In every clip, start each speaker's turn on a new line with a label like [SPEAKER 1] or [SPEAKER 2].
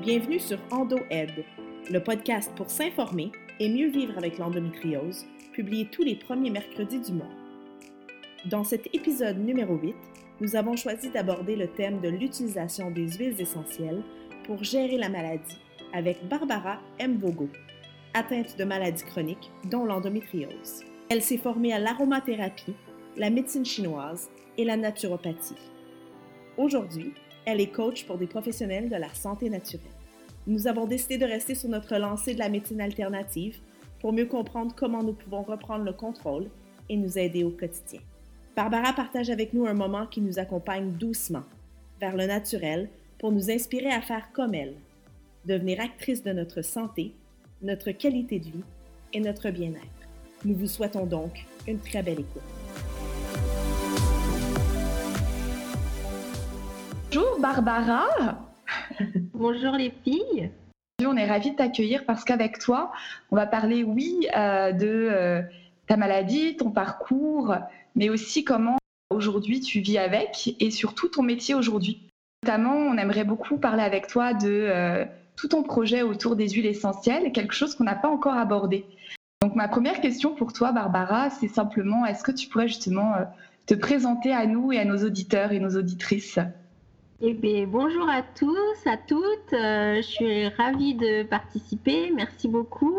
[SPEAKER 1] Bienvenue sur EndoAid, le podcast pour s'informer et mieux vivre avec l'endométriose, publié tous les premiers mercredis du mois. Dans cet épisode numéro 8, nous avons choisi d'aborder le thème de l'utilisation des huiles essentielles pour gérer la maladie avec Barbara M. Vogo, atteinte de maladies chroniques, dont l'endométriose. Elle s'est formée à l'aromathérapie, la médecine chinoise et la naturopathie. Aujourd'hui, elle est coach pour des professionnels de la santé naturelle. Nous avons décidé de rester sur notre lancée de la médecine alternative pour mieux comprendre comment nous pouvons reprendre le contrôle et nous aider au quotidien. Barbara partage avec nous un moment qui nous accompagne doucement vers le naturel pour nous inspirer à faire comme elle, devenir actrice de notre santé, notre qualité de vie et notre bien-être. Nous vous souhaitons donc une très belle écoute.
[SPEAKER 2] Bonjour Barbara.
[SPEAKER 3] Bonjour les filles.
[SPEAKER 2] On est ravis de t'accueillir parce qu'avec toi, on va parler, oui, euh, de euh, ta maladie, ton parcours, mais aussi comment aujourd'hui tu vis avec et surtout ton métier aujourd'hui. Notamment, on aimerait beaucoup parler avec toi de euh, tout ton projet autour des huiles essentielles, quelque chose qu'on n'a pas encore abordé. Donc ma première question pour toi, Barbara, c'est simplement, est-ce que tu pourrais justement te présenter à nous et à nos auditeurs et nos auditrices?
[SPEAKER 3] Eh bien, bonjour à tous, à toutes. Euh, je suis ravie de participer. Merci beaucoup.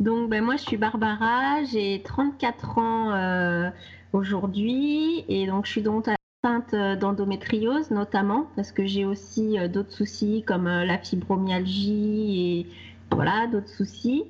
[SPEAKER 3] Donc, ben, moi, je suis Barbara. J'ai 34 ans euh, aujourd'hui et donc je suis donc atteinte d'endométriose notamment parce que j'ai aussi euh, d'autres soucis comme la fibromyalgie et voilà d'autres soucis.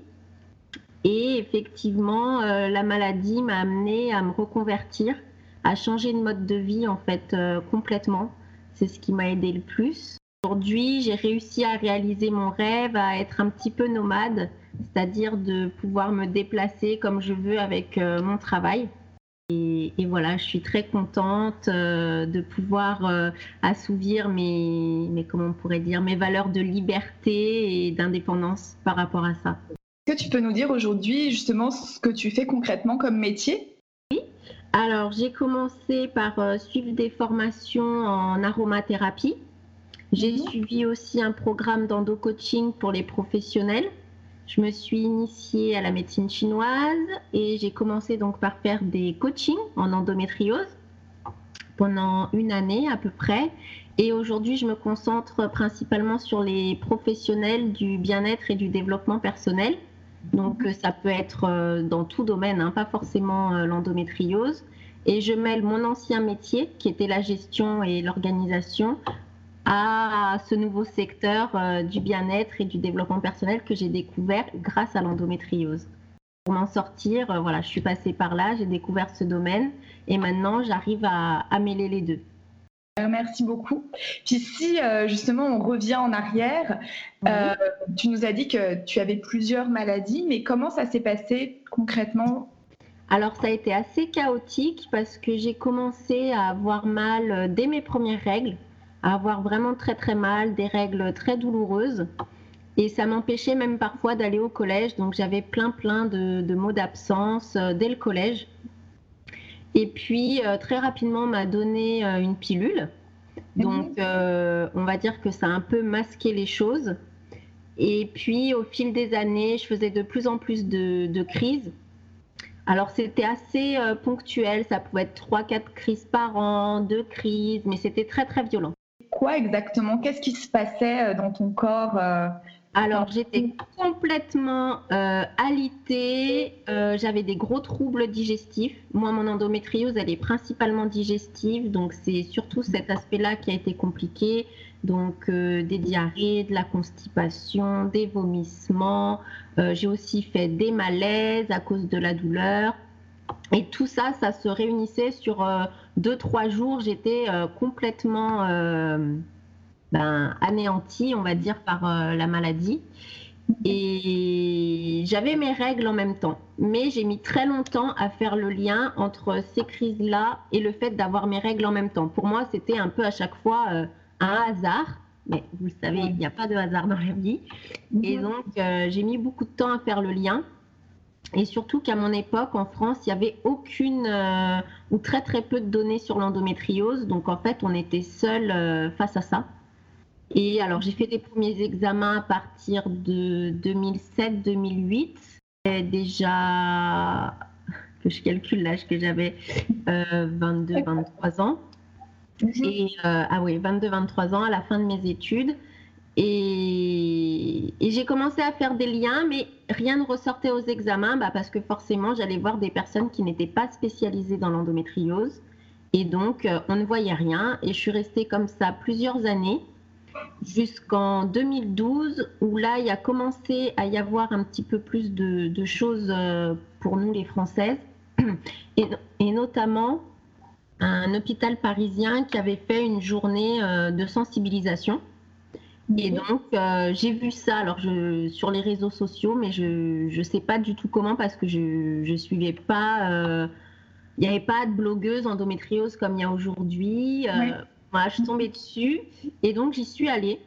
[SPEAKER 3] Et effectivement, la maladie m'a amenée à me reconvertir, à changer de mode de vie en fait complètement c'est ce qui m'a aidé le plus. Aujourd'hui, j'ai réussi à réaliser mon rêve, à être un petit peu nomade, c'est-à-dire de pouvoir me déplacer comme je veux avec euh, mon travail. Et, voilà, je suis très contente euh, de pouvoir euh, assouvir mes, comment on pourrait dire, mes valeurs de liberté et d'indépendance par rapport à ça.
[SPEAKER 2] Est-ce que tu peux nous dire aujourd'hui justement ce que tu fais concrètement comme métier?
[SPEAKER 3] Alors, j'ai commencé par euh, suivre des formations en aromathérapie. J'ai mhm. suivi aussi un programme d'endo-coaching pour les professionnels. Je me suis initiée à la médecine chinoise et j'ai commencé donc par faire des coachings en endométriose pendant une année à peu près. Et aujourd'hui, je me concentre principalement sur les professionnels du bien-être et du développement personnel. Donc euh, ça peut être euh, dans tout domaine, hein, pas forcément euh, l'endométriose. Et je mêle mon ancien métier, qui était la gestion et l'organisation, à ce nouveau secteur du bien-être et du développement personnel que j'ai découvert grâce à l'endométriose. Pour m'en sortir, voilà, je suis passée par là, j'ai découvert ce domaine et maintenant j'arrive à, à mêler les deux.
[SPEAKER 2] Euh, merci beaucoup. Puis si euh, justement on revient en arrière, euh, tu nous as dit que tu avais plusieurs maladies, mais comment ça s'est passé concrètement?
[SPEAKER 3] Alors ça a été assez chaotique parce que j'ai commencé à avoir mal dès mes premières règles, à avoir vraiment très très mal, des règles très douloureuses. Et ça m'empêchait même parfois d'aller au collège, donc j'avais plein plein de, de maux d'absence dès le collège. Et puis, euh, très rapidement, m'a donné euh, une pilule. Donc, euh, on va dire que ça a un peu masqué les choses. Et puis, au fil des années, je faisais de plus en plus de, crises. Alors, c'était assez ponctuel. Ça pouvait être 3-4 crises par an, 2 crises, mais c'était très, très violent.
[SPEAKER 2] Quoi exactement? Qu'est-ce qui se passait dans ton corps
[SPEAKER 3] alors j'étais complètement euh, alitée, euh, j'avais des gros troubles digestifs. Moi mon endométriose elle est principalement digestive, donc c'est surtout cet aspect-là qui a été compliqué. Donc euh, des diarrhées, de la constipation, des vomissements. J'ai aussi fait des malaises à cause de la douleur. Et tout ça, ça se réunissait sur deux, trois jours. J'étais complètement ben, anéanti, on va dire, par euh, la maladie. Et j'avais mes règles en même temps. Mais j'ai mis très longtemps à faire le lien entre ces crises-là et le fait d'avoir mes règles en même temps. Pour moi, c'était un peu à chaque fois euh, un hasard. Mais vous le savez, il n'y a pas de hasard dans la vie. Et donc, euh, j'ai mis beaucoup de temps à faire le lien. Et surtout qu'à mon époque, en France, il n'y avait aucune ou très très peu de données sur l'endométriose. Donc en fait, on était seul face à ça. Et alors, j'ai fait des premiers examens à partir de 2007-2008. Déjà, que je calcule l'âge que j'avais, 22-23 ans. Mhm. Et, ah oui, 22-23 ans à la fin de mes études. Et, j'ai commencé à faire des liens, mais rien ne ressortait aux examens bah, parce que forcément, j'allais voir des personnes qui n'étaient pas spécialisées dans l'endométriose. Et donc, euh, on ne voyait rien. Et je suis restée comme ça plusieurs années, jusqu'en 2012, où là, il a commencé à y avoir un petit peu plus de, choses euh, pour nous, les Françaises. Et, et, notamment, un hôpital parisien qui avait fait une journée euh, de sensibilisation et donc, euh, j'ai vu ça alors je, sur les réseaux sociaux, mais je ne sais pas du tout comment parce que je ne suivais pas. Euh, il n'y avait pas de blogueuse endométriose comme il y a aujourd'hui. Euh, voilà, je suis tombée dessus et donc j'y suis allée.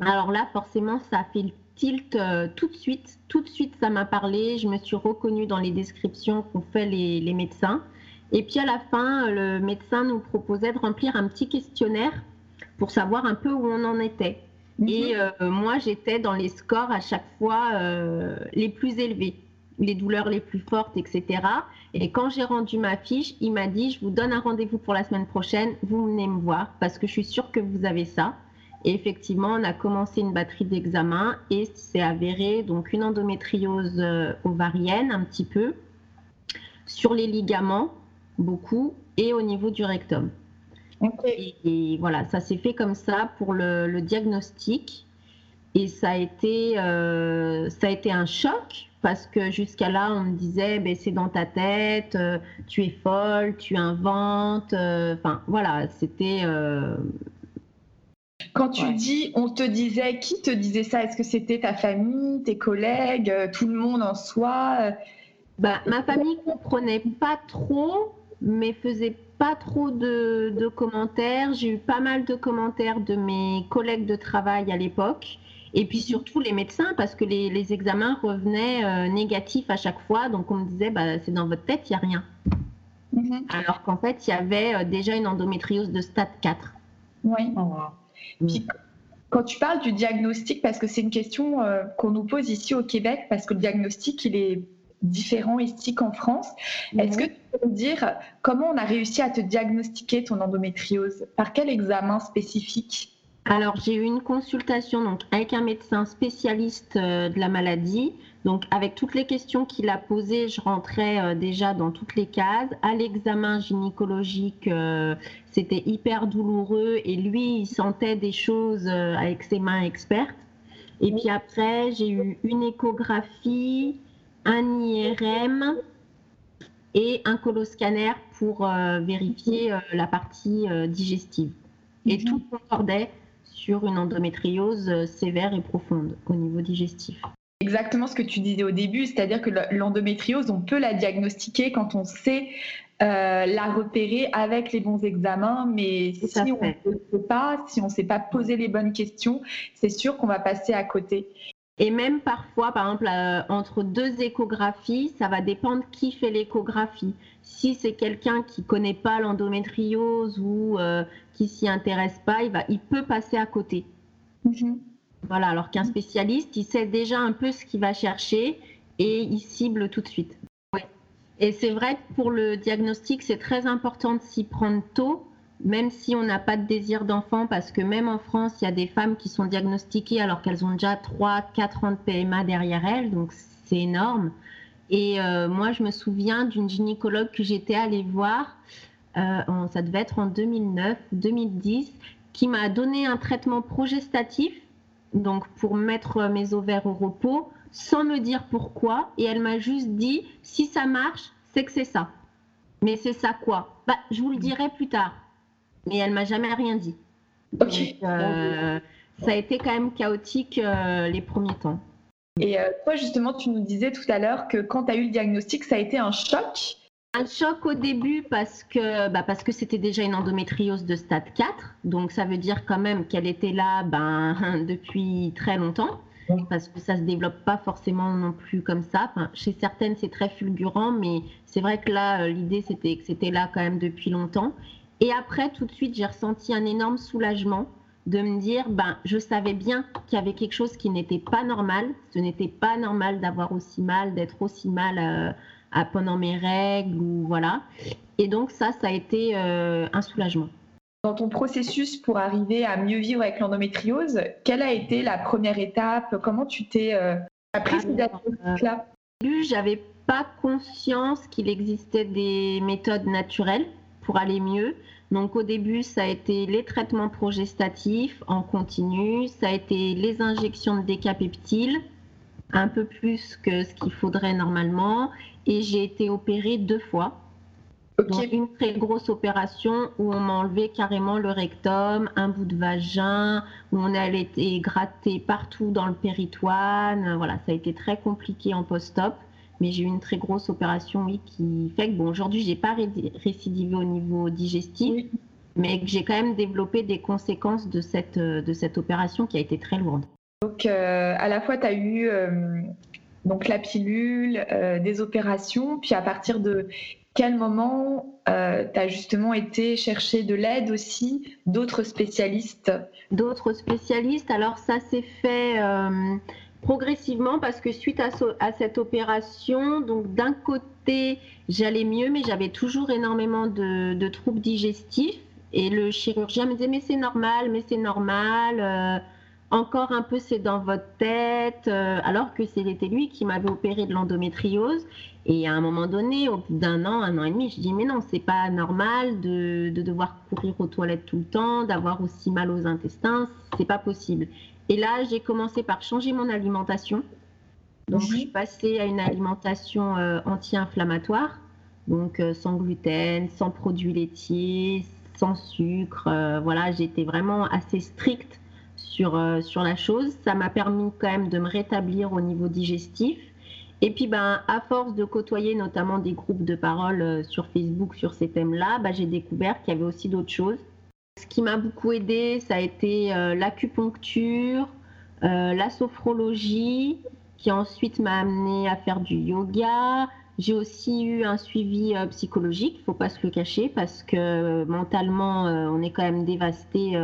[SPEAKER 3] Alors là, forcément, ça a fait le tilt tout de suite. Tout de suite, ça m'a parlé. Je me suis reconnue dans les descriptions qu'ont fait les, les médecins. Et puis à la fin, le médecin nous proposait de remplir un petit questionnaire pour savoir un peu où on en était. Et mhm. euh, moi, j'étais dans les scores à chaque fois euh, les plus élevés, les douleurs les plus fortes, etc. Et quand j'ai rendu ma fiche, il m'a dit, je vous donne un rendez-vous pour la semaine prochaine, vous venez me voir parce que je suis sûre que vous avez ça. Et effectivement, on a commencé une batterie d'examens et c'est avéré donc une endométriose euh, ovarienne un petit peu, sur les ligaments beaucoup et au niveau du rectum. Et, voilà, ça s'est fait comme ça pour le, diagnostic. Et ça a, été, euh, ça a été un choc parce que jusqu'à là, on me disait, ben, c'est dans ta tête, euh, tu es folle, tu inventes. Euh, enfin, voilà, c'était.
[SPEAKER 2] Quand tu dis, on te disait, qui te disait ça? Est-ce que c'était ta famille, tes collègues, tout le monde en soi?
[SPEAKER 3] Bah, Ma famille comprenait pas trop, mais faisait pas trop de, commentaires. J'ai eu pas mal de commentaires de mes collègues de travail à l'époque. Et puis surtout les médecins, parce que les, examens revenaient euh, négatifs à chaque fois. Donc on me disait, bah, c'est dans votre tête, il n'y a rien. Mhm. Alors qu'en fait, il y avait euh, déjà une endométriose de stade 4.
[SPEAKER 2] Oui. Oh, puis, quand tu parles du diagnostic, parce que c'est une question euh, qu'on nous pose ici au Québec, parce que le diagnostic, il est différents ici qu'en France. Est-ce que tu peux me dire comment on a réussi à te diagnostiquer ton endométriose? Par quel examen spécifique?
[SPEAKER 3] Alors, j'ai eu une consultation donc, avec un médecin spécialiste euh, de la maladie. Donc, avec toutes les questions qu'il a posées, je rentrais euh, déjà dans toutes les cases. À l'examen gynécologique, euh, c'était hyper douloureux et lui, il sentait des choses avec ses mains expertes. Et puis après, j'ai eu une échographie, un IRM et un coloscanner pour vérifier la partie digestive. Et mhm. tout concordait sur une endométriose sévère et profonde au niveau digestif.
[SPEAKER 2] Exactement ce que tu disais au début, c'est-à-dire que l'endométriose, on peut la diagnostiquer quand on sait la repérer avec les bons examens, mais si on ne sait pas, si on ne sait pas poser les bonnes questions, c'est sûr qu'on va passer à côté.
[SPEAKER 3] Et même parfois, par exemple, euh, entre deux échographies, ça va dépendre qui fait l'échographie. Si c'est quelqu'un qui connaît pas l'endométriose ou euh, qui s'y intéresse pas, il, va, il peut passer à côté. Mhm. Voilà, alors qu'un spécialiste, il sait déjà un peu ce qu'il va chercher et il cible tout de suite. Et c'est vrai que pour le diagnostic, c'est très important de s'y prendre tôt même si on n'a pas de désir d'enfant, parce que même en France, il y a des femmes qui sont diagnostiquées alors qu'elles ont déjà 3, 4 ans de PMA derrière elles, donc c'est énorme. Et euh, moi, je me souviens d'une gynécologue que j'étais allée voir, euh, ça devait être en 2009 2010, qui m'a donné un traitement progestatif, donc pour mettre mes ovaires au repos, sans me dire pourquoi, et elle m'a juste dit, si ça marche, c'est que c'est ça. Mais c'est ça quoi? Bah, Je vous le dirai plus tard mais elle m'a jamais rien dit. Euh, ça a été quand même chaotique les premiers temps.
[SPEAKER 2] Et euh, toi, justement, tu nous disais tout à l'heure que quand tu as eu le diagnostic, ça a été un choc.
[SPEAKER 3] Un choc au début parce que bah parce que c'était déjà une endométriose de stade 4, donc ça veut dire quand même qu'elle était là ben, depuis très longtemps parce que ça se développe pas forcément non plus comme ça. Enfin, chez certaines, c'est très fulgurant, mais c'est vrai que là, l'idée, c'était que c'était là quand même depuis longtemps. Et après, tout de suite, j'ai ressenti un énorme soulagement de me dire, ben, je savais bien qu'il y avait quelque chose qui n'était pas normal. Ce n'était pas normal d'avoir aussi mal, d'être aussi mal euh, à, pendant mes règles ou voilà. Et donc ça, ça a été euh, un soulagement.
[SPEAKER 2] Dans ton processus pour arriver à mieux vivre avec l'endométriose, quelle a été la première étape? Comment tu t'es euh, appris ce
[SPEAKER 3] là Au début, j'avais pas conscience qu'il existait des méthodes naturelles pour aller mieux. Donc au début, ça a été les traitements progestatifs en continu, ça a été les injections de décapeptile, un peu plus que ce qu'il faudrait normalement, et j'ai été opérée deux fois. Donc une très grosse opération où on m'a enlevé carrément le rectum, un bout de vagin, où on a été gratté partout dans le péritoine. Voilà, ça a été très compliqué en post-op mais j'ai eu une très grosse opération, oui, qui fait que, bon, aujourd'hui, j'ai pas récidivé au niveau digestif, mais que j'ai quand même développé des conséquences de cette, euh, de cette opération qui a été très lourde.
[SPEAKER 2] Donc, euh, à la fois, tu as eu euh, donc la pilule, des opérations, puis à partir de quel moment tu as justement été chercher de l'aide aussi d'autres spécialistes?
[SPEAKER 3] D'autres spécialistes, alors ça s'est fait progressivement parce que suite à, cette opération, donc d'un côté j'allais mieux, mais j'avais toujours énormément de, troubles digestifs. Et le chirurgien me disait mais c'est normal, mais c'est normal. Euh, encore un peu c'est dans votre tête, euh, alors que c'était lui qui m'avait opéré de l'endométriose. Et à un moment donné, au bout d'un an, un an et demi, je dis mais non, c'est pas normal de, de, devoir courir aux toilettes tout le temps, d'avoir aussi mal aux intestins, c'est pas possible. Et là, j'ai commencé par changer mon alimentation. Donc, je suis passée à une alimentation euh, anti-inflammatoire, donc euh, sans gluten, sans produits laitiers, sans sucre. Euh, voilà, j'étais vraiment assez stricte sur, sur la chose. Ça m'a permis quand même de me rétablir au niveau digestif. Et puis, ben, à force de côtoyer notamment des groupes de parole sur Facebook sur ces thèmes-là, ben, j'ai découvert qu'il y avait aussi d'autres choses. Ce qui m'a beaucoup aidé, ça a été euh, l'acupuncture, euh, la sophrologie, qui ensuite m'a amené à faire du yoga. J'ai aussi eu un suivi euh, psychologique, il ne faut pas se le cacher, parce que mentalement, on est quand même dévasté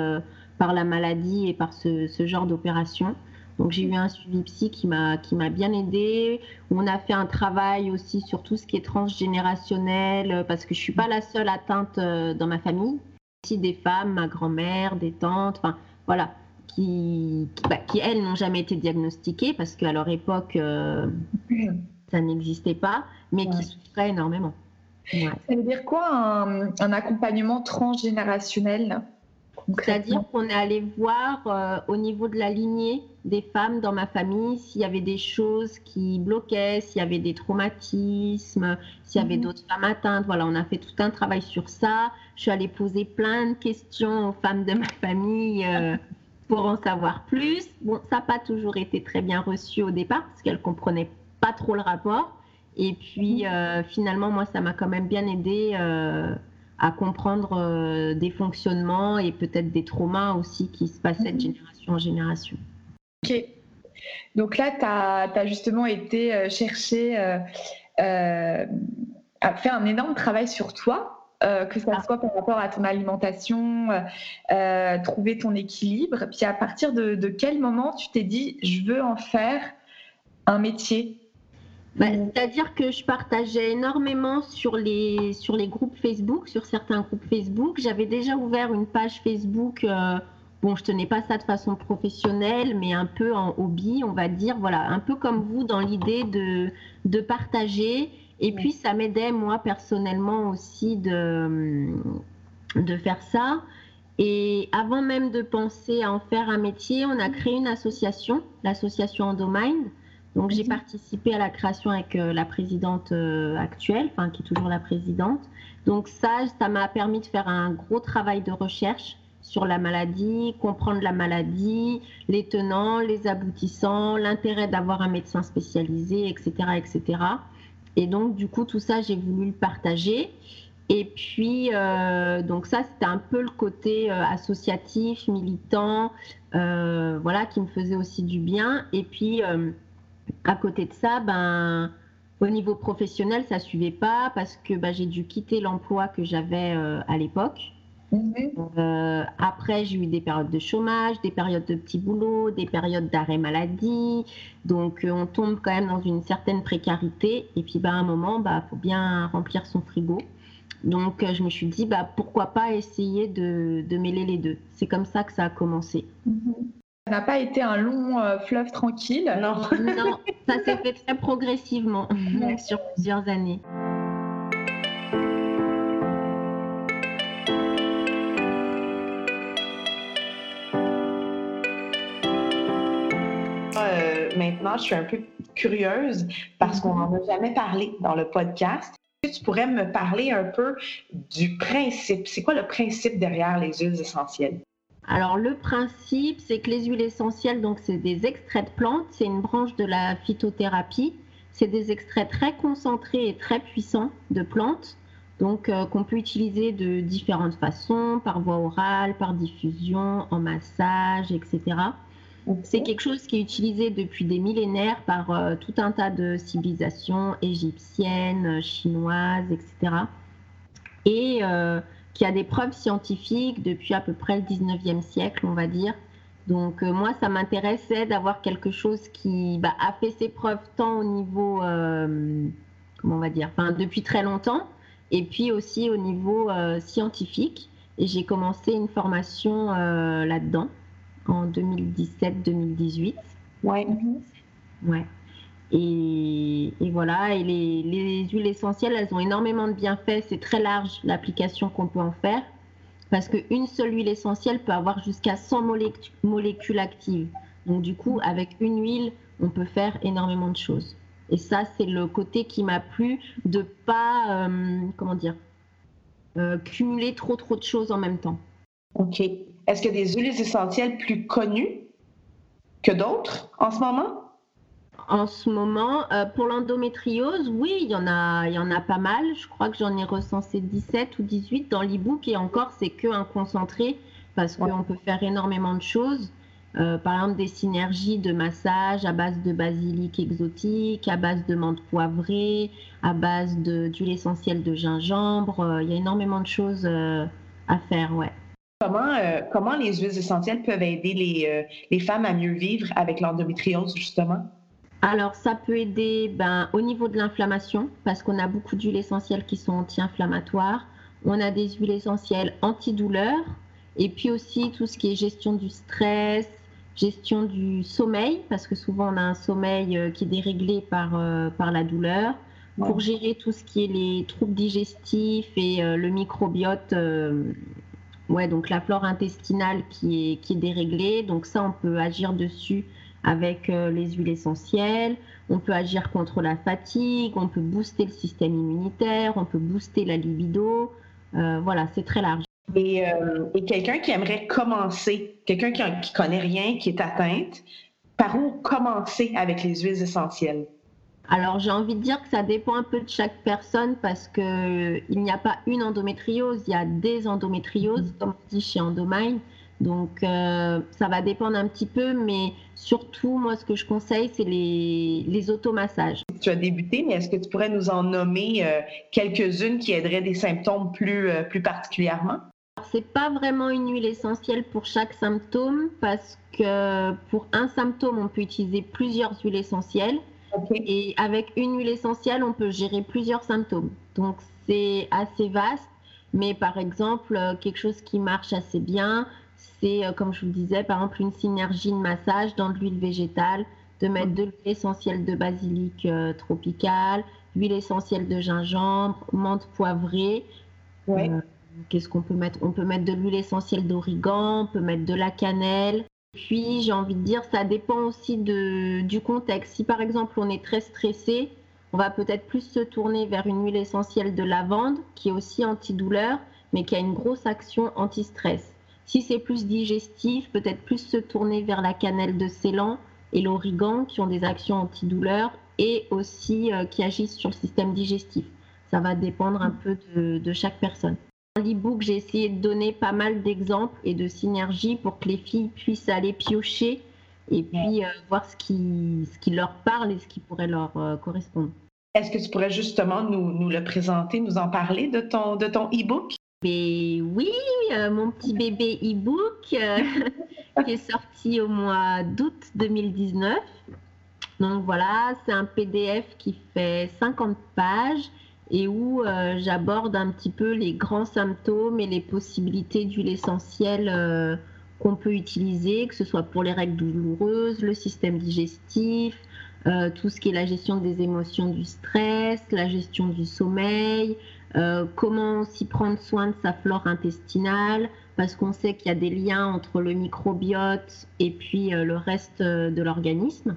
[SPEAKER 3] par la maladie et par ce, genre d'opération. Donc j'ai eu un suivi psy qui m'a bien aidé. On a fait un travail aussi sur tout ce qui est transgénérationnel parce que je suis pas la seule atteinte dans ma famille des femmes, ma grand-mère, des tantes, enfin voilà, qui, qui, bah, elles n'ont jamais été diagnostiquées parce qu'à leur époque euh, ça n'existait pas, mais qui souffraient énormément.
[SPEAKER 2] Ça veut dire quoi un accompagnement transgénérationnel?
[SPEAKER 3] C'est-à-dire qu'on est allé voir euh, au niveau de la lignée des femmes dans ma famille s'il y avait des choses qui bloquaient, s'il y avait des traumatismes, s'il y avait mhm. d'autres femmes atteintes. Voilà, on a fait tout un travail sur ça. Je suis allée poser plein de questions aux femmes de ma famille euh, pour en savoir plus. Bon, ça n'a pas toujours été très bien reçu au départ parce qu'elles comprenaient pas trop le rapport. Et puis mhm. euh, finalement, moi, ça m'a quand même bien aidé à comprendre euh, des fonctionnements et peut-être des traumas aussi qui se passaient de mhm. génération en génération.
[SPEAKER 2] Ok. Donc là, tu as, justement été euh, chercher euh, à faire un énorme travail sur toi. que ce ah. soit par rapport à ton alimentation, trouver ton équilibre. Puis à partir de quel moment tu t'es dit, je veux en faire un métier?
[SPEAKER 3] Bah, c'est-à-dire que je partageais énormément sur les, sur les groupes Facebook, sur certains groupes Facebook. J'avais déjà ouvert une page Facebook. Euh, bon, je tenais pas ça de façon professionnelle, mais un peu en hobby, on va dire. Voilà, un peu comme vous dans l'idée de, de partager. Et puis, ça m'aidait, moi, personnellement aussi, de, de faire ça. Et avant même de penser à en faire un métier, on a créé une association, l'association Endomind donc j'ai participé à la création avec euh, la présidente euh, actuelle, enfin qui est toujours la présidente. Donc ça, ça m'a permis de faire un gros travail de recherche sur la maladie, comprendre la maladie, les tenants, les aboutissants, l'intérêt d'avoir un médecin spécialisé, etc., etc. Et donc du coup tout ça, j'ai voulu le partager. Et puis, euh, donc ça, c'était un peu le côté associatif, militant, voilà, qui me faisait aussi du bien. Et puis, à côté de ça, ben, au niveau professionnel, ça suivait pas parce que ben, j'ai dû quitter l'emploi que j'avais euh, à l'époque. Mhm. après, j'ai eu des périodes de chômage, des périodes de petits boulots, des périodes d'arrêt maladie. Donc, on tombe quand même dans une certaine précarité. Et puis, bah, à un moment, il bah, faut bien remplir son frigo. Donc, je me suis dit, bah, pourquoi pas essayer de, de mêler les deux. C'est comme ça que ça a commencé.
[SPEAKER 2] Mhm. Ça n'a pas été un long euh, fleuve tranquille.
[SPEAKER 3] Non, non ça s'est fait très progressivement sur plusieurs années.
[SPEAKER 1] Euh, maintenant, je suis un peu curieuse parce qu'on n'en a jamais parlé dans le podcast. Est-ce que tu pourrais me parler un peu du principe? C'est quoi le principe derrière les huiles essentielles?
[SPEAKER 3] Alors le principe, c'est que les huiles essentielles, donc c'est des extraits de plantes, c'est une branche de la phytothérapie. C'est des extraits très concentrés et très puissants de plantes, donc euh, qu'on peut utiliser de différentes façons, par voie orale, par diffusion, en massage, etc. C'est quelque chose qui est utilisé depuis des millénaires par euh, tout un tas de civilisations égyptiennes, chinoises, etc. Et qui a des preuves scientifiques depuis à peu près le 19e siècle, on va dire. Donc euh, moi, ça m'intéressait d'avoir quelque chose qui bah, a fait ses preuves tant au niveau, euh, comment on va dire, enfin depuis très longtemps, et puis aussi au niveau euh, scientifique. Et j'ai commencé une formation là-dedans en 2017-2018.
[SPEAKER 1] Ouais.
[SPEAKER 3] Ouais. Et, voilà, et les, huiles essentielles, elles ont énormément de bienfaits. C'est très large l'application qu'on peut en faire. Parce qu'une seule huile essentielle peut avoir jusqu'à 100 molécules actives. Donc du coup, avec une huile, on peut faire énormément de choses. Et ça, c'est le côté qui m'a plu de pas, euh, comment dire, euh, cumuler trop trop de choses en même temps.
[SPEAKER 1] Ok. Est-ce qu'il y a des huiles essentielles plus connues que d'autres en ce moment?
[SPEAKER 3] En ce moment, euh, pour l'endométriose, oui, il y, en a, il y en a pas mal. Je crois que j'en ai recensé 17 ou 18 dans l'e-book et encore, c'est que un concentré parce qu'on peut faire énormément de choses. Euh, par exemple, des synergies de massage à base de basilic exotique, à base de menthe poivrée, à base d'huile essentielle de gingembre. Euh, il y a énormément de choses à faire, ouais.
[SPEAKER 1] Comment, comment les huiles essentielles peuvent aider les, les femmes à mieux vivre avec l'endométriose, justement?
[SPEAKER 3] Alors, ça peut aider ben, au niveau de l'inflammation, parce qu'on a beaucoup d'huiles essentielles qui sont anti-inflammatoires. On a des huiles essentielles antidouleurs, et puis aussi tout ce qui est gestion du stress, gestion du sommeil, parce que souvent on a un sommeil euh, qui est déréglé par, euh, par la douleur. Pour gérer tout ce qui est les troubles digestifs et euh, le microbiote, ouais, donc la flore intestinale qui est, qui est déréglée. Donc ça, on peut agir dessus avec euh, les huiles essentielles. On peut agir contre la fatigue, on peut booster le système immunitaire, on peut booster la libido. Euh, voilà, c'est très large.
[SPEAKER 1] Et, euh, quelqu'un qui aimerait commencer, quelqu'un qui, ne connaît rien, qui est atteinte, par où commencer avec les huiles essentielles?
[SPEAKER 3] Alors j'ai envie de dire que ça dépend un peu de chaque personne parce qu'il n'y a pas une endométriose, il y a des endométrioses, comme on dit chez Endomine. Donc euh, ça va dépendre un petit peu, mais surtout, moi, ce que je conseille, c'est les, les automassages.
[SPEAKER 1] Tu as débuté, mais est-ce que tu pourrais nous en nommer euh, quelques-unes qui aideraient des symptômes plus, euh, plus particulièrement?
[SPEAKER 3] C'est pas vraiment une huile essentielle pour chaque symptôme parce que pour un symptôme, on peut utiliser plusieurs huiles essentielles. Et avec une huile essentielle, on peut gérer plusieurs symptômes. Donc c'est assez vaste, mais par exemple, quelque chose qui marche assez bien, c'est, euh, comme je vous le disais, par exemple, une synergie de massage dans de l'huile végétale, de mettre de l'huile essentielle de basilic euh, tropical, l'huile essentielle de gingembre, menthe poivrée. Euh, qu'est-ce qu'on peut mettre? On peut mettre de l'huile essentielle d'origan, on peut mettre de la cannelle. Puis, j'ai envie de dire, ça dépend aussi de, du contexte. Si par exemple on est très stressé, on va peut-être plus se tourner vers une huile essentielle de lavande, qui est aussi antidouleur, mais qui a une grosse action anti-stress. Si c'est plus digestif, peut-être plus se tourner vers la cannelle de Ceylan et l'origan qui ont des actions antidouleurs et aussi euh, qui agissent sur le système digestif. Ça va dépendre un peu de, chaque personne. Dans l'e-book, j'ai essayé de donner pas mal d'exemples et de synergies pour que les filles puissent aller piocher et puis euh, voir ce qui, ce qui leur parle et ce qui pourrait leur euh, correspondre.
[SPEAKER 1] Est-ce que tu pourrais justement nous, nous, le présenter, nous en parler de ton, de ton e-book?
[SPEAKER 3] Mais oui, mon petit bébé e-book qui est sorti au mois d'août 2019. Donc voilà, c'est un PDF qui fait 50 pages et où j'aborde un petit peu les grands symptômes et les possibilités d'huile essentielle qu'on peut utiliser, que ce soit pour les règles douloureuses, le système digestif, euh, tout ce qui est la gestion des émotions, du stress, la gestion du sommeil, euh, comment s'y prendre soin de sa flore intestinale, parce qu'on sait qu'il y a des liens entre le microbiote et puis euh, le reste de l'organisme.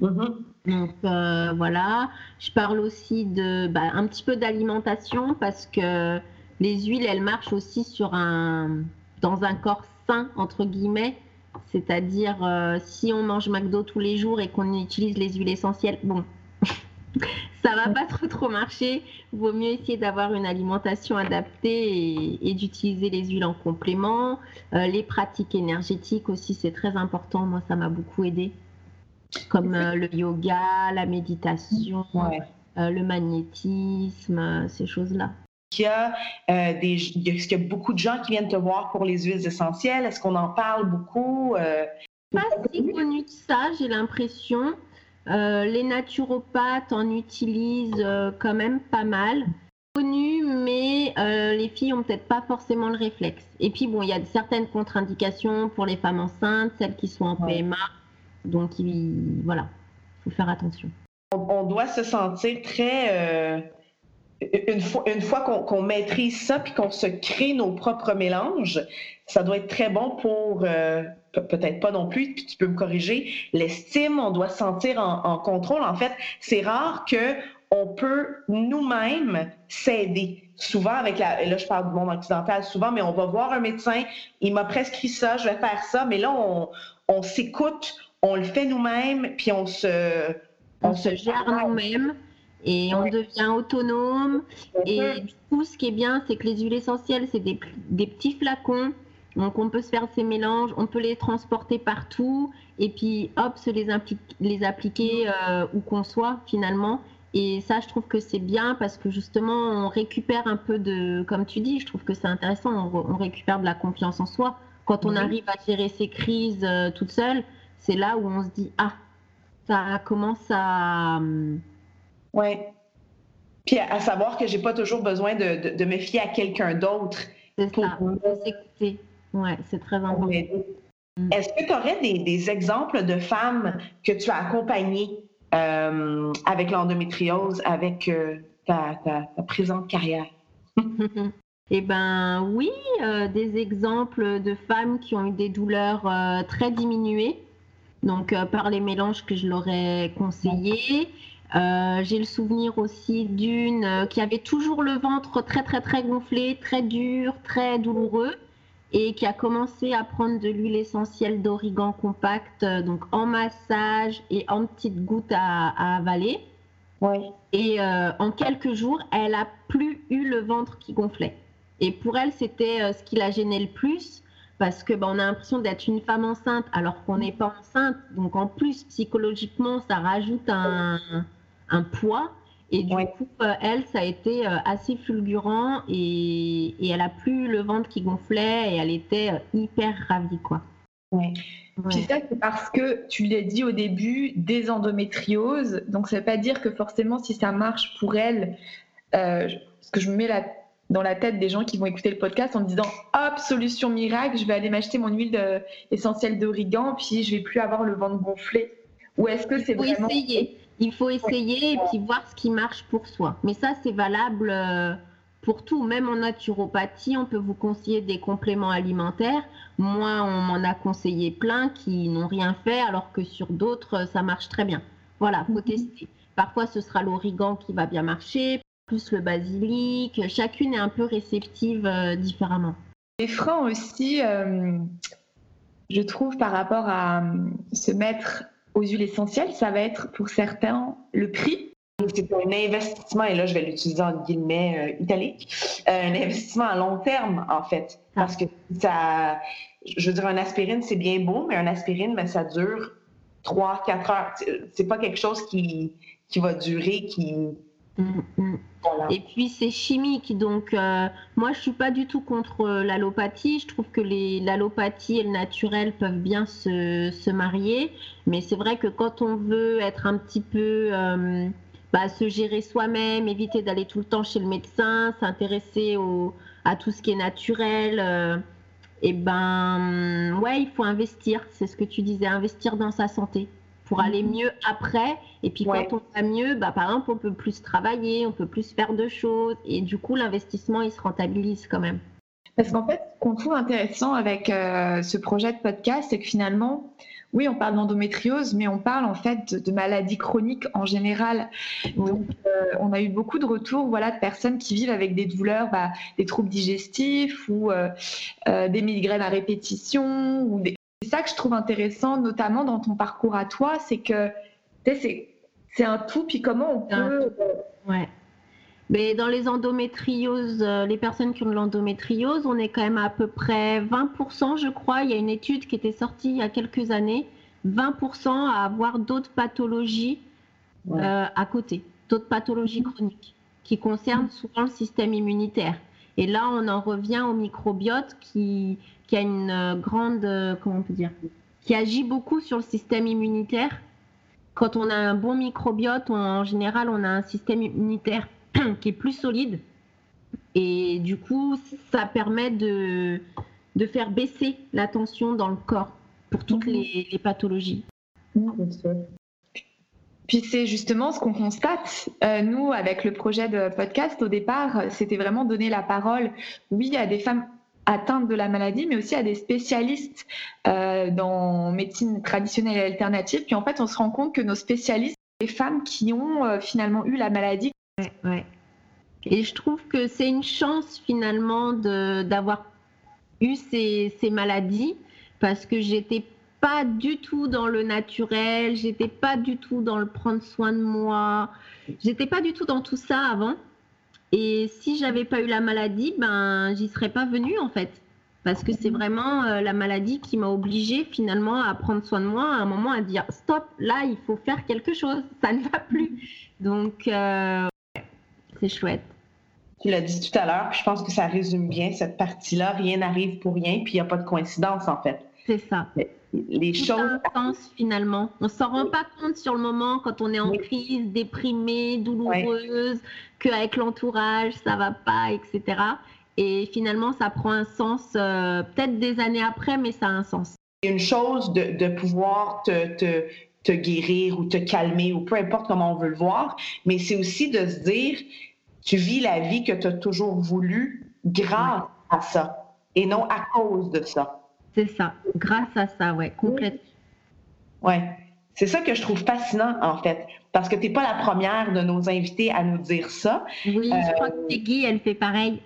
[SPEAKER 3] Mm-hmm. Donc voilà, je parle aussi de bah, un petit peu d'alimentation parce que les huiles, elles marchent aussi sur un, dans un corps sain entre guillemets c'est-à-dire, euh, si on mange McDo tous les jours et qu'on utilise les huiles essentielles, bon, ça va pas trop trop marcher. Il vaut mieux essayer d'avoir une alimentation adaptée et, d'utiliser les huiles en complément. Euh, les pratiques énergétiques aussi, c'est très important. Moi, ça m'a beaucoup aidé, comme euh, le yoga, la méditation, le magnétisme, ces choses-là.
[SPEAKER 4] Qu'il y, a, euh, des, y a beaucoup de gens qui viennent te voir pour les huiles essentielles? Est-ce qu'on en parle beaucoup?
[SPEAKER 3] Euh? Pas si connu que ça, j'ai l'impression. Euh, les naturopathes en utilisent quand même pas mal. Connu, mais les filles ont peut-être pas forcément le réflexe. Et puis bon, il y a certaines contre-indications pour les femmes enceintes, celles qui sont en PMA. Donc il, voilà, faut faire attention.
[SPEAKER 4] On, doit se sentir très une fois, une fois qu'on maîtrise ça puis qu'on se crée nos propres mélanges, ça doit être très bon pour, euh, peut-être pas non plus, puis tu peux me corriger, l'estime, on doit se sentir en, contrôle. En fait, c'est rare que on peut nous-mêmes s'aider. Souvent avec la, là je parle du monde occidental souvent, mais on va voir un médecin, il m'a prescrit ça, je vais faire ça, mais là on, on s'écoute, on le fait nous-mêmes, puis on se,
[SPEAKER 3] on, se gère nous-mêmes et on devient autonome. Et du coup, ce qui est bien, c'est que les huiles essentielles, c'est des, petits flacons. Donc, on peut se faire ces mélanges, on peut les transporter partout et puis, hop, se les, les appliquer euh, où qu'on soit finalement. Et ça, je trouve que c'est bien parce que justement, on récupère un peu de, comme tu dis, je trouve que c'est intéressant, on, récupère de la confiance en soi. Quand on arrive à gérer ces crises euh, toute seule, c'est là où on se dit, ah, ça commence à... Hum,
[SPEAKER 4] oui. Puis à, savoir que j'ai pas toujours besoin de, de, me fier à quelqu'un d'autre.
[SPEAKER 3] C'est ça, s'écouter. Oui, c'est très important.
[SPEAKER 4] Mm. Est-ce que tu aurais des, des, exemples de femmes que tu as accompagnées euh, avec l'endométriose, avec euh, ta, ta, présente carrière?
[SPEAKER 3] Eh ben oui, euh, des exemples de femmes qui ont eu des douleurs très diminuées, donc par les mélanges que je leur ai conseillés. Euh, j'ai le souvenir aussi d'une euh, qui avait toujours le ventre très très très gonflé, très dur, très douloureux et qui a commencé à prendre de l'huile essentielle d'origan compact, euh, donc en massage et en petites gouttes à, avaler. Oui. Et en quelques jours, elle a plus eu le ventre qui gonflait. Et pour elle, c'était ce qui la gênait le plus parce que bah, on a l'impression d'être une femme enceinte alors qu'on n'est pas enceinte. Donc en plus, psychologiquement, ça rajoute un un poids. Et du coup, euh, elle, ça a été euh, assez fulgurant et, et, elle a plus le ventre qui gonflait et elle était euh, hyper ravie, quoi.
[SPEAKER 2] Ouais. Puis ça, c'est parce que tu l'as dit au début, des endométrioses. Donc, ça ne veut pas dire que forcément, si ça marche pour elle, euh, parce que je me mets la, dans la tête des gens qui vont écouter le podcast en me disant hop, solution miracle, je vais aller m'acheter mon huile de, essentielle d'origan, puis je vais plus avoir le ventre gonflé. Ou est-ce que c'est vraiment.
[SPEAKER 3] essayer. Il faut essayer et puis voir ce qui marche pour soi. Mais ça, c'est valable euh, pour tout. Même en naturopathie, on peut vous conseiller des compléments alimentaires. Moi, on m'en a conseillé plein qui n'ont rien fait, alors que sur d'autres, ça marche très bien. Voilà, faut mhm. tester. Parfois, ce sera l'origan qui va bien marcher, plus le basilic. Chacune est un peu réceptive euh, différemment.
[SPEAKER 2] Les freins aussi, euh, je trouve, par rapport à se mettre aux huiles essentielles, ça va être pour certains le prix.
[SPEAKER 4] C'est un investissement, et là je vais l'utiliser en guillemets euh, italique, euh, un investissement à long terme en fait. Parce que ça, je veux dire, un aspirine c'est bien beau, mais un aspirine, ben, ça dure 3-4 heures. C'est pas quelque chose qui, qui va durer, qui,
[SPEAKER 3] Et puis c'est chimique, donc euh, moi je suis pas du tout contre euh, l'allopathie. Je trouve que l'allopathie et le naturel peuvent bien se, se marier, mais c'est vrai que quand on veut être un petit peu euh, bah, se gérer soi-même, éviter d'aller tout le temps chez le médecin, s'intéresser à tout ce qui est naturel, et eh ben ouais il faut investir. C'est ce que tu disais, investir dans sa santé pour aller mieux après. Et puis quand on va mieux, bah, par exemple, on peut plus travailler, on peut plus faire de choses. Et du coup, l'investissement, il se rentabilise quand même.
[SPEAKER 2] Parce qu'en fait, ce qu'on trouve intéressant avec euh, ce projet de podcast, c'est que finalement, oui, on parle d'endométriose, mais on parle en fait de, maladies chroniques en général. Donc, euh, on a eu beaucoup de retours voilà, de personnes qui vivent avec des douleurs, bah, des troubles digestifs ou euh, des migraines à répétition ou des, ça que je trouve intéressant, notamment dans ton parcours à toi, c'est que c'est un tout, puis comment on peut.
[SPEAKER 3] Ouais. Mais dans les endométrioses, euh, les personnes qui ont de l'endométriose, on est quand même à peu près 20%, je crois. Il y a une étude qui était sortie il y a quelques années, 20% à avoir d'autres pathologies euh, à côté, d'autres pathologies chroniques qui concernent souvent le système immunitaire. Et là, on en revient au microbiote qui, qui a une euh, grande, euh, comment on peut dire, qui agit beaucoup sur le système immunitaire. Quand on a un bon microbiote, en général, on a un système immunitaire qui est plus solide. Et du coup, ça permet de, de faire baisser la tension dans le corps pour toutes mhm. les, pathologies.
[SPEAKER 2] Puis c'est justement ce qu'on constate. Euh, nous, avec le projet de podcast, au départ, c'était vraiment donner la parole, oui, à des femmes atteintes de la maladie, mais aussi à des spécialistes euh, dans médecine traditionnelle et alternative. Puis en fait, on se rend compte que nos spécialistes, des femmes qui ont euh, finalement eu la maladie.
[SPEAKER 3] Ouais. Et je trouve que c'est une chance finalement d'avoir eu ces, ces maladies parce que j'étais pas du tout dans le naturel, j'étais pas du tout dans le prendre soin de moi, j'étais pas du tout dans tout ça avant. Et si j'avais pas eu la maladie, ben j'y serais pas venue en fait, parce que c'est vraiment euh, la maladie qui m'a obligée finalement à prendre soin de moi, à un moment à dire stop, là il faut faire quelque chose, ça ne va plus. Donc euh, c'est chouette.
[SPEAKER 4] Tu l'as dit tout à l'heure, je pense que ça résume bien cette partie-là. Rien n'arrive pour rien, puis il n'y a pas de coïncidence en fait.
[SPEAKER 3] C'est ça
[SPEAKER 4] les choses.
[SPEAKER 3] sens finalement. On s'en rend pas compte sur le moment quand on est en crise, déprimée, douloureuse, qu'avec l'entourage ça va pas, etc. Et finalement, ça prend un sens euh, peut-être des années après, mais ça a un sens.
[SPEAKER 4] Une chose de, de pouvoir te, te, te, guérir ou te calmer ou peu importe comment on veut le voir, mais c'est aussi de se dire, tu vis la vie que tu as toujours voulu grâce à ça et non à cause de ça.
[SPEAKER 3] C'est ça, grâce à ça, ouais, complètement.
[SPEAKER 4] Ouais. C'est ça que je trouve fascinant, en fait, parce que tu n'es pas la première de nos invités à nous dire ça.
[SPEAKER 3] Oui, je crois que Peggy, elle fait pareil.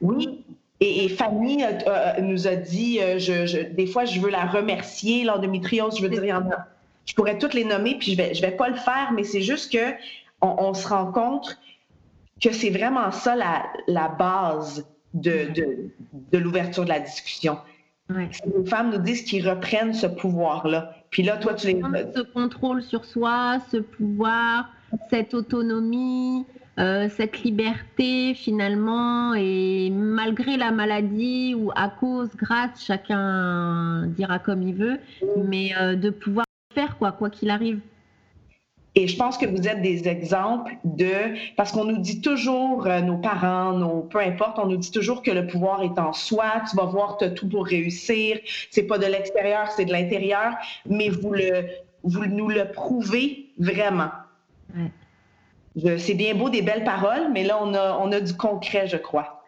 [SPEAKER 4] Oui, et, Fanny euh, euh, nous a dit, euh, je, des fois, je veux la remercier, l'endométriose, je veux dire, il y en a. Je pourrais toutes les nommer, puis je vais, je vais pas le faire, mais c'est juste que on, se rend compte que c'est vraiment ça la, la base de, de, de l'ouverture de la discussion. Les femmes nous disent qu'ils reprennent ce pouvoir-là. Puis là, toi, tu les.
[SPEAKER 3] Ce contrôle sur soi, ce pouvoir, cette autonomie, euh, cette liberté finalement, et malgré la maladie ou à cause, grâce, chacun dira comme il veut, mais euh, de pouvoir faire quoi, quoi qu'il arrive.
[SPEAKER 4] Et je pense que vous êtes des exemples de, parce qu'on nous dit toujours, euh, nos parents, nos, peu importe, on nous dit toujours que le pouvoir est en soi, tu vas voir, tu as tout pour réussir, c'est pas de l'extérieur, c'est de l'intérieur, mais vous, le, vous nous le prouvez vraiment. C'est bien beau des belles paroles, mais là, on a, on a du concret, je crois.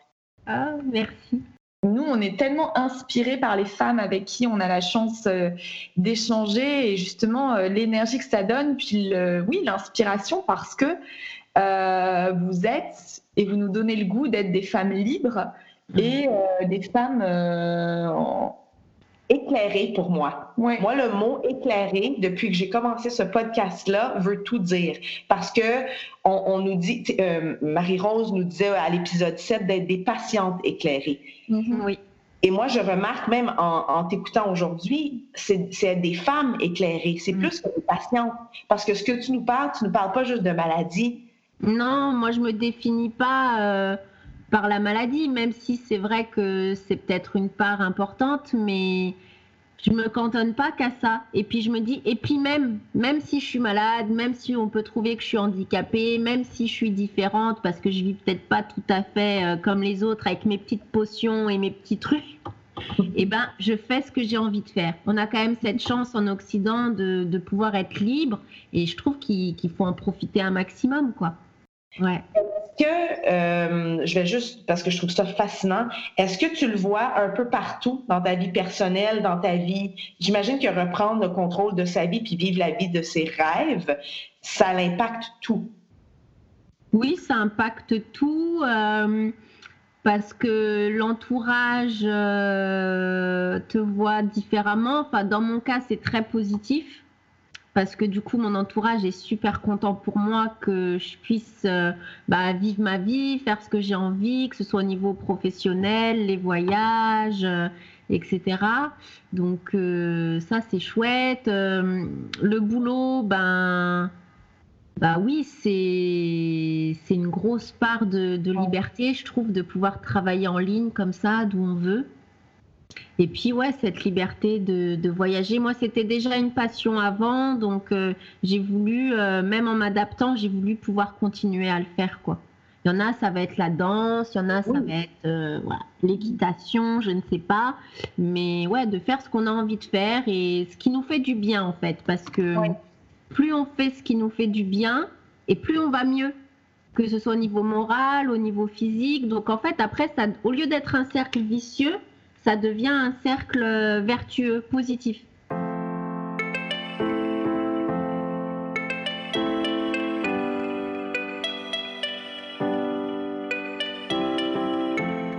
[SPEAKER 3] Ah, merci
[SPEAKER 2] nous, on est tellement inspirés par les femmes avec qui on a la chance euh, d'échanger et justement euh, l'énergie que ça donne, puis oui, l'inspiration parce que euh, vous êtes et vous nous donnez le goût d'être des femmes libres et des femmes
[SPEAKER 4] éclairées pour moi. Moi, le mot éclairé, depuis que j'ai commencé ce podcast-là, veut tout dire. Parce que on, nous dit, Marie-Rose nous disait à l'épisode 7 d'être des patientes éclairées.
[SPEAKER 3] Mm-hmm. Oui.
[SPEAKER 4] Et moi, je remarque même en, t'écoutant aujourd'hui, c'est des femmes éclairées. C'est mm. plus que des patientes. Parce que ce que tu nous parles, tu ne nous parles pas juste de maladie.
[SPEAKER 3] Non, moi je me définis pas euh, par la maladie, même si c'est vrai que c'est peut-être une part importante, mais je me cantonne pas qu'à ça. Et puis je me dis, et puis même, même si je suis malade, même si on peut trouver que je suis handicapée, même si je suis différente parce que je vis peut-être pas tout à fait euh, comme les autres avec mes petites potions et mes petits trucs, eh ben je fais ce que j'ai envie de faire. On a quand même cette chance en Occident de, pouvoir être libre et je trouve qu'il faut en profiter un maximum, quoi. Ouais.
[SPEAKER 4] Est-ce que, euh, je vais juste, parce que je trouve ça fascinant, est-ce que tu le vois un peu partout dans ta vie personnelle, dans ta vie? J'imagine que reprendre le contrôle de sa vie puis vivre la vie de ses rêves, ça l'impacte tout.
[SPEAKER 3] Oui, ça impacte tout. Euh, parce que l'entourage euh, te voit différemment. Enfin, dans mon cas, c'est très positif parce que du coup mon entourage est super content pour moi que je puisse euh, bah, vivre ma vie, faire ce que j'ai envie, que ce soit au niveau professionnel, les voyages, euh, etc. Donc euh, ça c'est chouette. le boulot, ben bah oui, c'est c'est une grosse part de, de liberté, je trouve, de pouvoir travailler en ligne comme ça, d'où on veut. Et puis ouais, cette liberté de, voyager, moi c'était déjà une passion avant, donc euh, j'ai voulu, euh, même en m'adaptant, j'ai voulu pouvoir continuer à le faire quoi. Il y en a, ça va être la danse, il y en a, ça va être euh, l'équitation, je ne sais pas, mais ouais, de faire ce qu'on a envie de faire et ce qui nous fait du bien en fait, parce que plus on fait ce qui nous fait du bien, et plus on va mieux. Que ce soit au niveau moral, au niveau physique. Donc en fait, après, ça, au lieu d'être un cercle vicieux, ça devient un cercle vertueux, positif.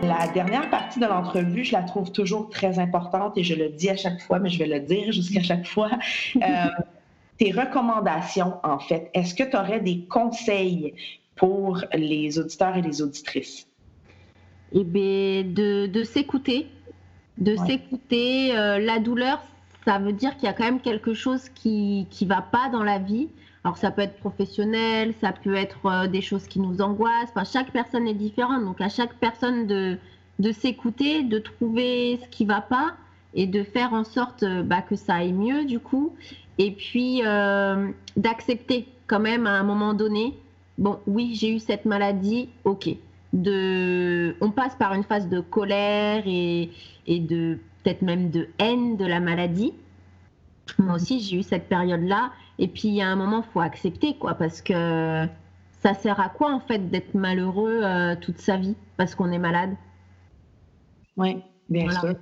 [SPEAKER 4] La dernière partie de l'entrevue, je la trouve toujours très importante et je le dis à chaque fois, mais je vais le dire jusqu'à chaque fois. Euh, tes recommandations, en fait, est-ce que tu aurais des conseils pour les auditeurs et les auditrices?
[SPEAKER 3] Eh bien, de, de s'écouter, de s'écouter. Euh, la douleur, ça veut dire qu'il y a quand même quelque chose qui qui va pas dans la vie. Alors ça peut être professionnel, ça peut être euh, des choses qui nous angoissent. Enfin, chaque personne est différente, donc à chaque personne de de s'écouter, de trouver ce qui va pas et de faire en sorte euh, bah, que ça aille mieux du coup. Et puis d'accepter quand même à un moment donné. Bon, oui, j'ai eu cette maladie, ok de, on passe par une phase de colère et, et de peut-être même de haine de la maladie. Moi aussi, j'ai eu cette période-là. Et puis, il y a un moment, il faut accepter, quoi, parce que ça sert à quoi, en fait, d'être malheureux euh, toute sa vie parce qu'on est malade?
[SPEAKER 4] Oui, bien sûr.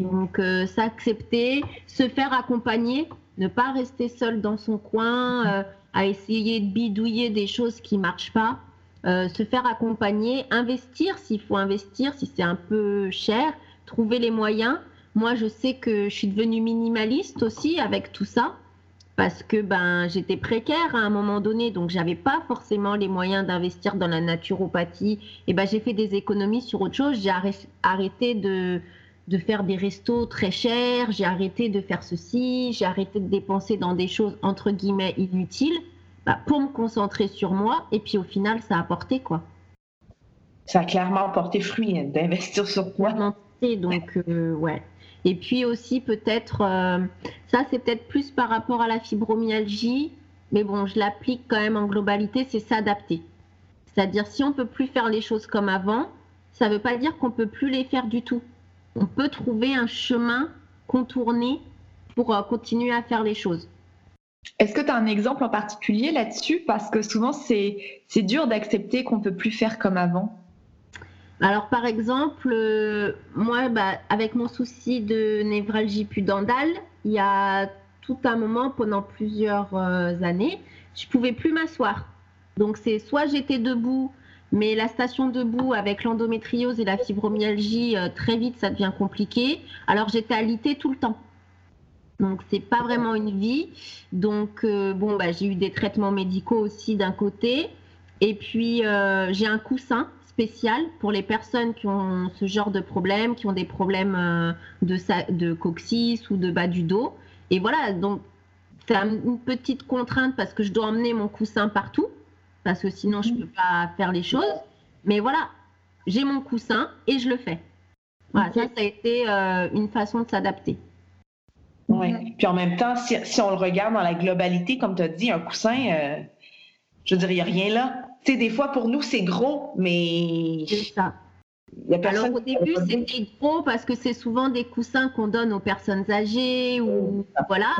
[SPEAKER 3] Donc, euh, s'accepter, se faire accompagner, ne pas rester seul dans son coin, euh, à essayer de bidouiller des choses qui ne marchent pas. Euh, se faire accompagner, investir s'il faut investir, si c'est un peu cher, trouver les moyens. Moi, je sais que je suis devenue minimaliste aussi avec tout ça parce que ben j'étais précaire à un moment donné, donc j'avais pas forcément les moyens d'investir dans la naturopathie. Et ben j'ai fait des économies sur autre chose. J'ai arrêté de de faire des restos très chers, j'ai arrêté de faire ceci, j'ai arrêté de dépenser dans des choses entre guillemets inutiles bah, pour me concentrer sur moi. Et puis au final, ça a porté quoi.
[SPEAKER 4] Ça a clairement porté fruit hein, d'investir sur toi.
[SPEAKER 3] Donc, euh, ouais. Et puis aussi, peut-être, euh, ça c'est peut-être plus par rapport à la fibromyalgie, mais bon, je l'applique quand même en globalité, c'est s'adapter. C'est-à-dire, si on peut plus faire les choses comme avant, ça ne veut pas dire qu'on peut plus les faire du tout. On peut trouver un chemin contourné pour euh, continuer à faire les choses.
[SPEAKER 2] Est-ce que tu as un exemple en particulier là-dessus? Parce que souvent, c'est dur d'accepter qu'on ne peut plus faire comme avant.
[SPEAKER 3] Alors, par exemple, euh, moi, bah, avec mon souci de névralgie pudendale, il y a tout un moment, pendant plusieurs euh, années, je pouvais plus m'asseoir. Donc, c'est soit j'étais debout, mais la station debout avec l'endométriose et la fibromyalgie, euh, très vite, ça devient compliqué. Alors, j'étais alitée tout le temps. Donc c'est pas vraiment une vie. Donc euh, bon bah j'ai eu des traitements médicaux aussi d'un côté et puis euh, j'ai un coussin spécial pour les personnes qui ont ce genre de problème, qui ont des problèmes euh, de, de coccyx ou de bas du dos. Et voilà, donc c'est une petite contrainte parce que je dois emmener mon coussin partout. parce que sinon je peux pas faire les choses. Mais voilà, j'ai mon coussin et je le fais. Voilà, ça, ça a été une façon de s'adapter.
[SPEAKER 4] Oui. Puis en même temps, si, on le regarde dans la globalité, comme tu as dit, un coussin, euh, je veux dire, il n'y a rien là. Tu sais, des fois, pour nous, c'est gros, mais.
[SPEAKER 3] C'est ça. Alors au début, c'était gros parce que c'est souvent des coussins qu'on donne aux personnes âgées ou voilà,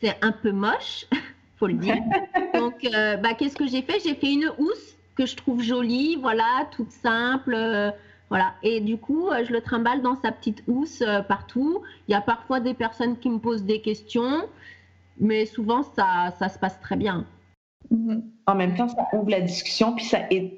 [SPEAKER 3] c'est un peu moche, faut le dire. Donc, euh, bah, qu'est-ce que j'ai fait? J'ai fait une housse que je trouve jolie, voilà, toute simple. Euh, voilà. Et du coup, euh, je le trimballe dans sa petite housse partout. Il y a parfois des personnes qui me posent des questions, mais souvent, ça, ça se passe très bien.
[SPEAKER 4] Mm-hmm. En même temps, ça ouvre la discussion, puis ça aide,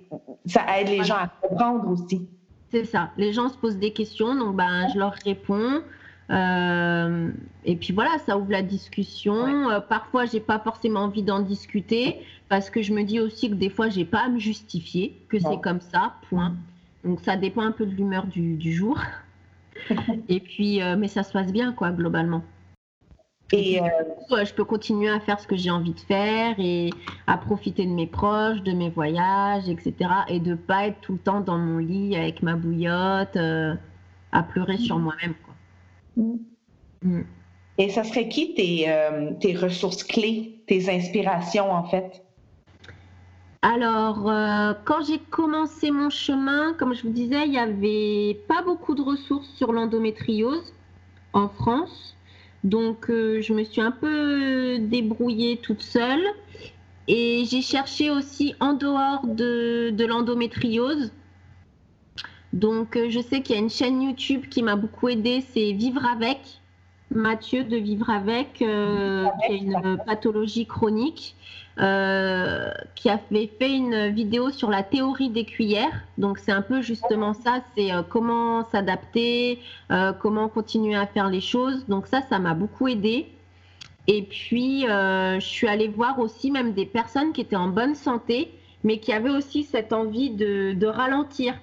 [SPEAKER 4] ça aide les gens à comprendre aussi.
[SPEAKER 3] C'est ça. Les gens se posent des questions, donc ben, je leur réponds. Euh, et puis voilà, ça ouvre la discussion. Euh, parfois, j'ai pas forcément envie d'en discuter parce que je me dis aussi que des fois, j'ai pas à me justifier, que c'est comme ça, point. Donc ça dépend un peu de l'humeur du, jour. et puis, euh, mais ça se passe bien, quoi, globalement. Et je peux continuer à faire ce que j'ai envie de faire et à profiter de mes proches, de mes voyages, etc. Et de pas être tout le temps dans mon lit avec ma bouillotte, à pleurer sur moi-même.
[SPEAKER 4] Mm. Et ça serait qui tes, euh, tes, ressources clés, tes inspirations en fait?
[SPEAKER 3] Alors, euh, quand j'ai commencé mon chemin, comme je vous disais, il n'y avait pas beaucoup de ressources sur l'endométriose en France. Donc, euh, je me suis un peu débrouillée toute seule. Et j'ai cherché aussi en dehors de, l'endométriose donc, euh, je sais qu'il y a une chaîne YouTube qui m'a beaucoup aidée, c'est Vivre avec. Mathieu de Vivre avec, qui a une pathologie chronique, euh, qui a fait, une vidéo sur la théorie des cuillères. Donc c'est un peu justement ça, c'est comment s'adapter, comment continuer à faire les choses. Donc ça, ça m'a beaucoup aidé. Et puis je suis allée voir aussi même des personnes qui étaient en bonne santé, mais qui avaient aussi cette envie de ralentir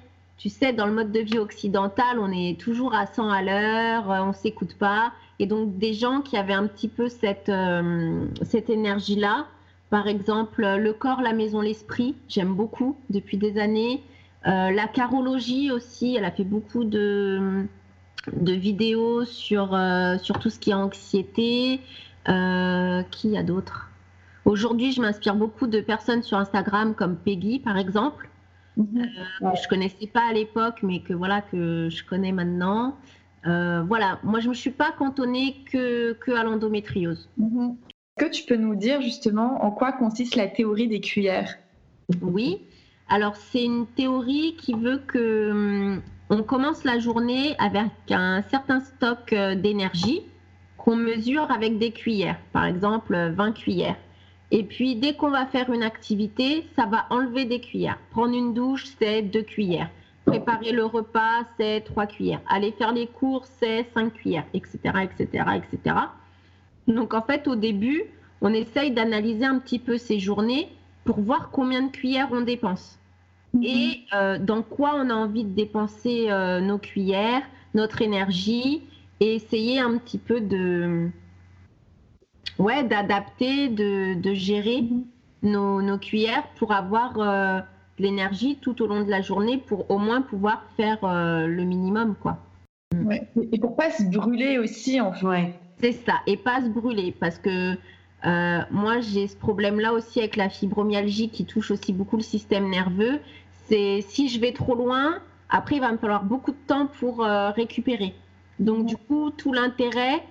[SPEAKER 3] tu sais, dans le mode de vie occidental, on est toujours à 100 à l'heure, euh, on s'écoute pas. Et donc, des gens qui avaient un petit peu cette, euh, cette énergie-là, par exemple, le corps, la maison, l'esprit, j'aime beaucoup depuis des années. Euh, la carologie aussi, elle a fait beaucoup de, de vidéos sur, sur tout ce qui est anxiété. qui y a d'autres Aujourd'hui, je m'inspire beaucoup de personnes sur Instagram comme Peggy, par exemple, Mhm. Euh, que je connaissais pas à l'époque, mais que voilà que je connais maintenant. Euh, voilà, moi je me suis pas cantonnée que, que à l'endométriose.
[SPEAKER 2] Mhm. Que tu peux nous dire justement en quoi consiste la théorie des cuillères?
[SPEAKER 3] Oui, alors c'est une théorie qui veut que hum, on commence la journée avec un certain stock euh, d'énergie qu'on mesure avec des cuillères, par exemple 20 cuillères. Et puis, dès qu'on va faire une activité, ça va enlever des cuillères. Prendre une douche, c'est deux cuillères. Préparer le repas, c'est trois cuillères. Aller faire les courses, c'est cinq cuillères, etc., etc., etc. Donc, en fait, au début, on essaye d'analyser un petit peu ces journées pour voir combien de cuillères on dépense. Mhm. Et euh, dans quoi on a envie de dépenser euh, nos cuillères, notre énergie, et essayer un petit peu de, ouais, d'adapter, de, de, gérer mhm. nos, nos, cuillères pour avoir euh, de l'énergie tout au long de la journée pour au moins pouvoir faire euh, le minimum, quoi.
[SPEAKER 2] Ouais. Et pour pas se brûler aussi, enfin.
[SPEAKER 3] C'est ça, et pas se brûler, parce que euh, moi j'ai ce problème-là aussi avec la fibromyalgie qui touche aussi beaucoup le système nerveux. C'est si je vais trop loin, après il va me falloir beaucoup de temps pour récupérer. Donc du coup, tout l'intérêt,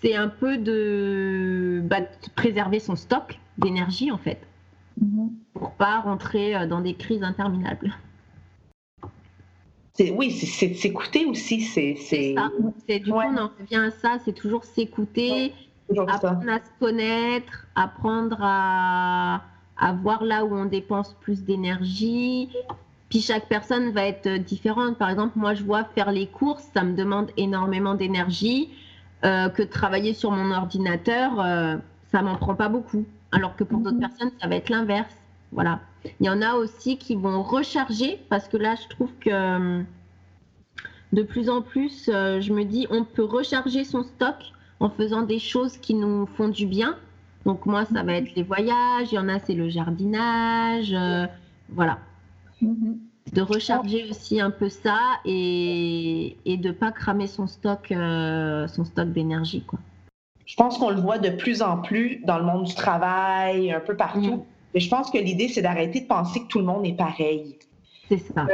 [SPEAKER 3] c'est un peu bah, de, préserver son stock d'énergie en fait, mhm. pour pas rentrer euh, dans des crises interminables.
[SPEAKER 4] Oui, c'est s'écouter aussi. C'est
[SPEAKER 3] du coup, on en revient à ça, c'est toujours s'écouter, apprendre à se connaître, apprendre à, à voir là où on dépense plus d'énergie. Puis chaque personne va être différente. Par exemple, moi, je vois faire les courses, ça me demande énormément d'énergie. Euh, que travailler sur mon ordinateur, euh, ça m'en prend pas beaucoup. Alors que pour d'autres mhm. personnes, ça va être l'inverse. Voilà. Il y en a aussi qui vont recharger parce que là, je trouve que euh, de plus en plus, je me dis, on peut recharger son stock en faisant des choses qui nous font du bien. Donc moi, ça va être les voyages, il y en a, c'est le jardinage, euh, voilà. Mhm. De recharger aussi un peu ça et, et de pas cramer son stock, euh, son stock d'énergie, quoi.
[SPEAKER 4] Je pense qu'on le voit de plus en plus dans le monde du travail, un peu partout. Mhm. Mais je pense que l'idée, c'est d'arrêter de penser que tout le monde est pareil.
[SPEAKER 3] C'est ça.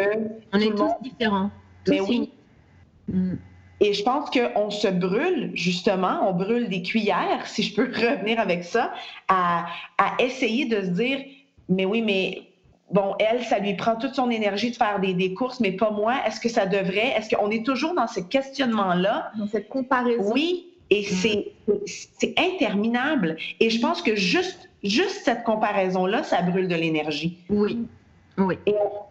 [SPEAKER 3] On est tous différents.
[SPEAKER 4] mais oui. Mm. Et je pense qu'on se brûle, justement, on brûle des cuillères, si je peux revenir avec ça, à, essayer de se dire, mais oui, mais bon, elle, ça lui prend toute son énergie de faire des, courses, mais pas moi. Est-ce que ça devrait? Est-ce qu'on est toujours dans ce questionnement-là?
[SPEAKER 2] Dans cette comparaison.
[SPEAKER 4] Oui, et c'est, c'est interminable. Et je pense que juste, juste cette comparaison-là, ça brûle de l'énergie.
[SPEAKER 3] Oui. Oui.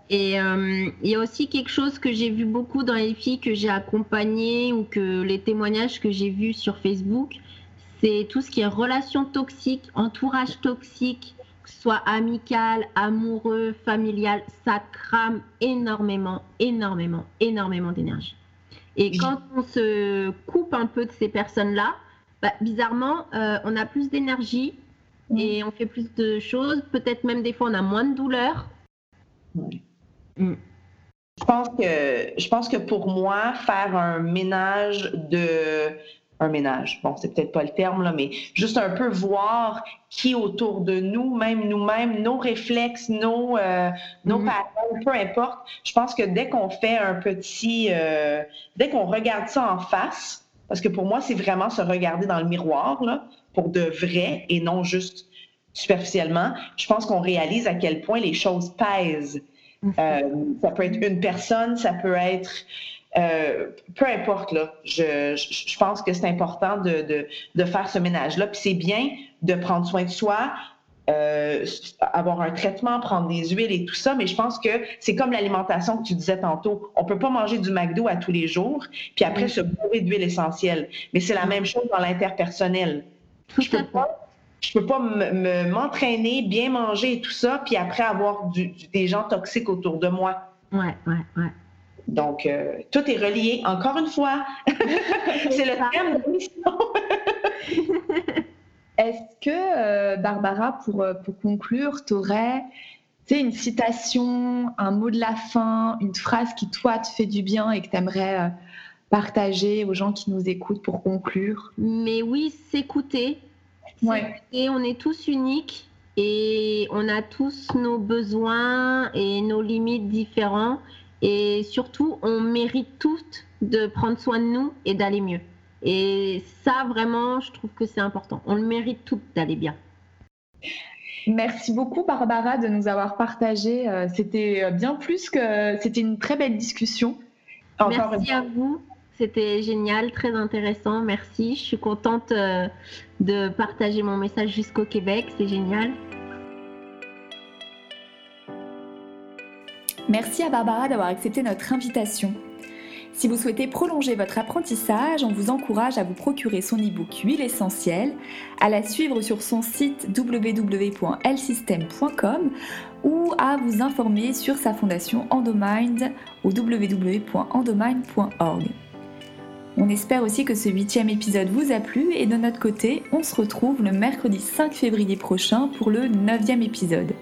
[SPEAKER 3] Et euh, il y a aussi quelque chose que j'ai vu beaucoup dans les filles que j'ai accompagnées ou que les témoignages que j'ai vus sur Facebook, c'est tout ce qui est relations toxiques, entourage toxique, que ce soit amical, amoureux, familial, ça crame énormément, énormément, énormément d'énergie. Et quand on se coupe un peu de ces personnes-là, bah, bizarrement, euh, on a plus d'énergie et on fait plus de choses. Peut-être même des fois, on a moins de douleur.
[SPEAKER 4] Mm. Je pense que je pense que pour moi, faire un ménage de un ménage, bon, c'est peut-être pas le terme, là, mais juste un peu voir qui autour de nous, même nous-mêmes, nos réflexes, nos, euh, nos mm. parents, peu importe. Je pense que dès qu'on fait un petit, euh, dès qu'on regarde ça en face, parce que pour moi, c'est vraiment se regarder dans le miroir, là, pour de vrai et non juste superficiellement, je pense qu'on réalise à quel point les choses pèsent. Mhm. Euh, ça peut être une personne, ça peut être euh, peu importe, là, je, je, pense que c'est important de, de, de, faire ce ménage-là. Puis c'est bien de prendre soin de soi, euh, avoir un traitement, prendre des huiles et tout ça, mais je pense que c'est comme l'alimentation que tu disais tantôt. On peut pas manger du McDo à tous les jours, puis après se bourrer d'huile essentielle. Mais c'est la même chose dans l'interpersonnel. Je peux pas je peux pas m'entraîner, bien manger et tout ça, puis après avoir des gens toxiques autour de moi.
[SPEAKER 3] Ouais, ouais, ouais.
[SPEAKER 4] Donc, euh, tout est relié. Encore une fois, c'est le thème de l'émission.
[SPEAKER 2] Est-ce que, euh, Barbara, pour, euh, pour conclure, tu aurais une citation, un mot de la fin, une phrase qui, toi, te fait du bien et que tu aimerais partager aux gens qui nous écoutent pour conclure?
[SPEAKER 3] Mais oui, s'écouter, et on est tous uniques et on a tous nos besoins et nos limites différents. Et surtout, on mérite toutes de prendre soin de nous et d'aller mieux. Et ça, vraiment, je trouve que c'est important. On le mérite toutes d'aller bien.
[SPEAKER 2] Merci beaucoup, Barbara, de nous avoir partagé. Euh, c'était bien plus que. C'était une très belle discussion.
[SPEAKER 3] Merci à vous. C'était génial, très intéressant. Merci. Je suis contente euh, de partager mon message jusqu'au Québec. C'est génial.
[SPEAKER 2] Merci à Barbara d'avoir accepté notre invitation. Si vous souhaitez prolonger votre apprentissage, on vous encourage à vous procurer son e-book Huile essentielle, à la suivre sur son site www.lsystem.com ou à vous informer sur sa fondation Endomind au www.endomind.org. On espère aussi que ce huitième épisode vous a plu et de notre côté, on se retrouve le mercredi 5 février prochain pour le neuvième épisode.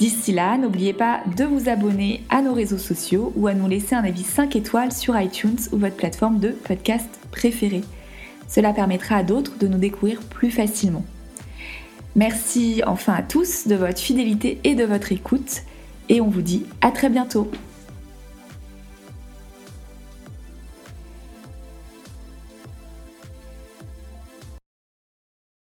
[SPEAKER 2] D'ici là, n'oubliez pas de vous abonner à nos réseaux sociaux ou à nous laisser un avis 5 étoiles sur iTunes ou votre plateforme de podcast préférée. Cela permettra à d'autres de nous découvrir plus facilement. Merci enfin à tous de votre fidélité et de votre écoute et on vous dit à très bientôt.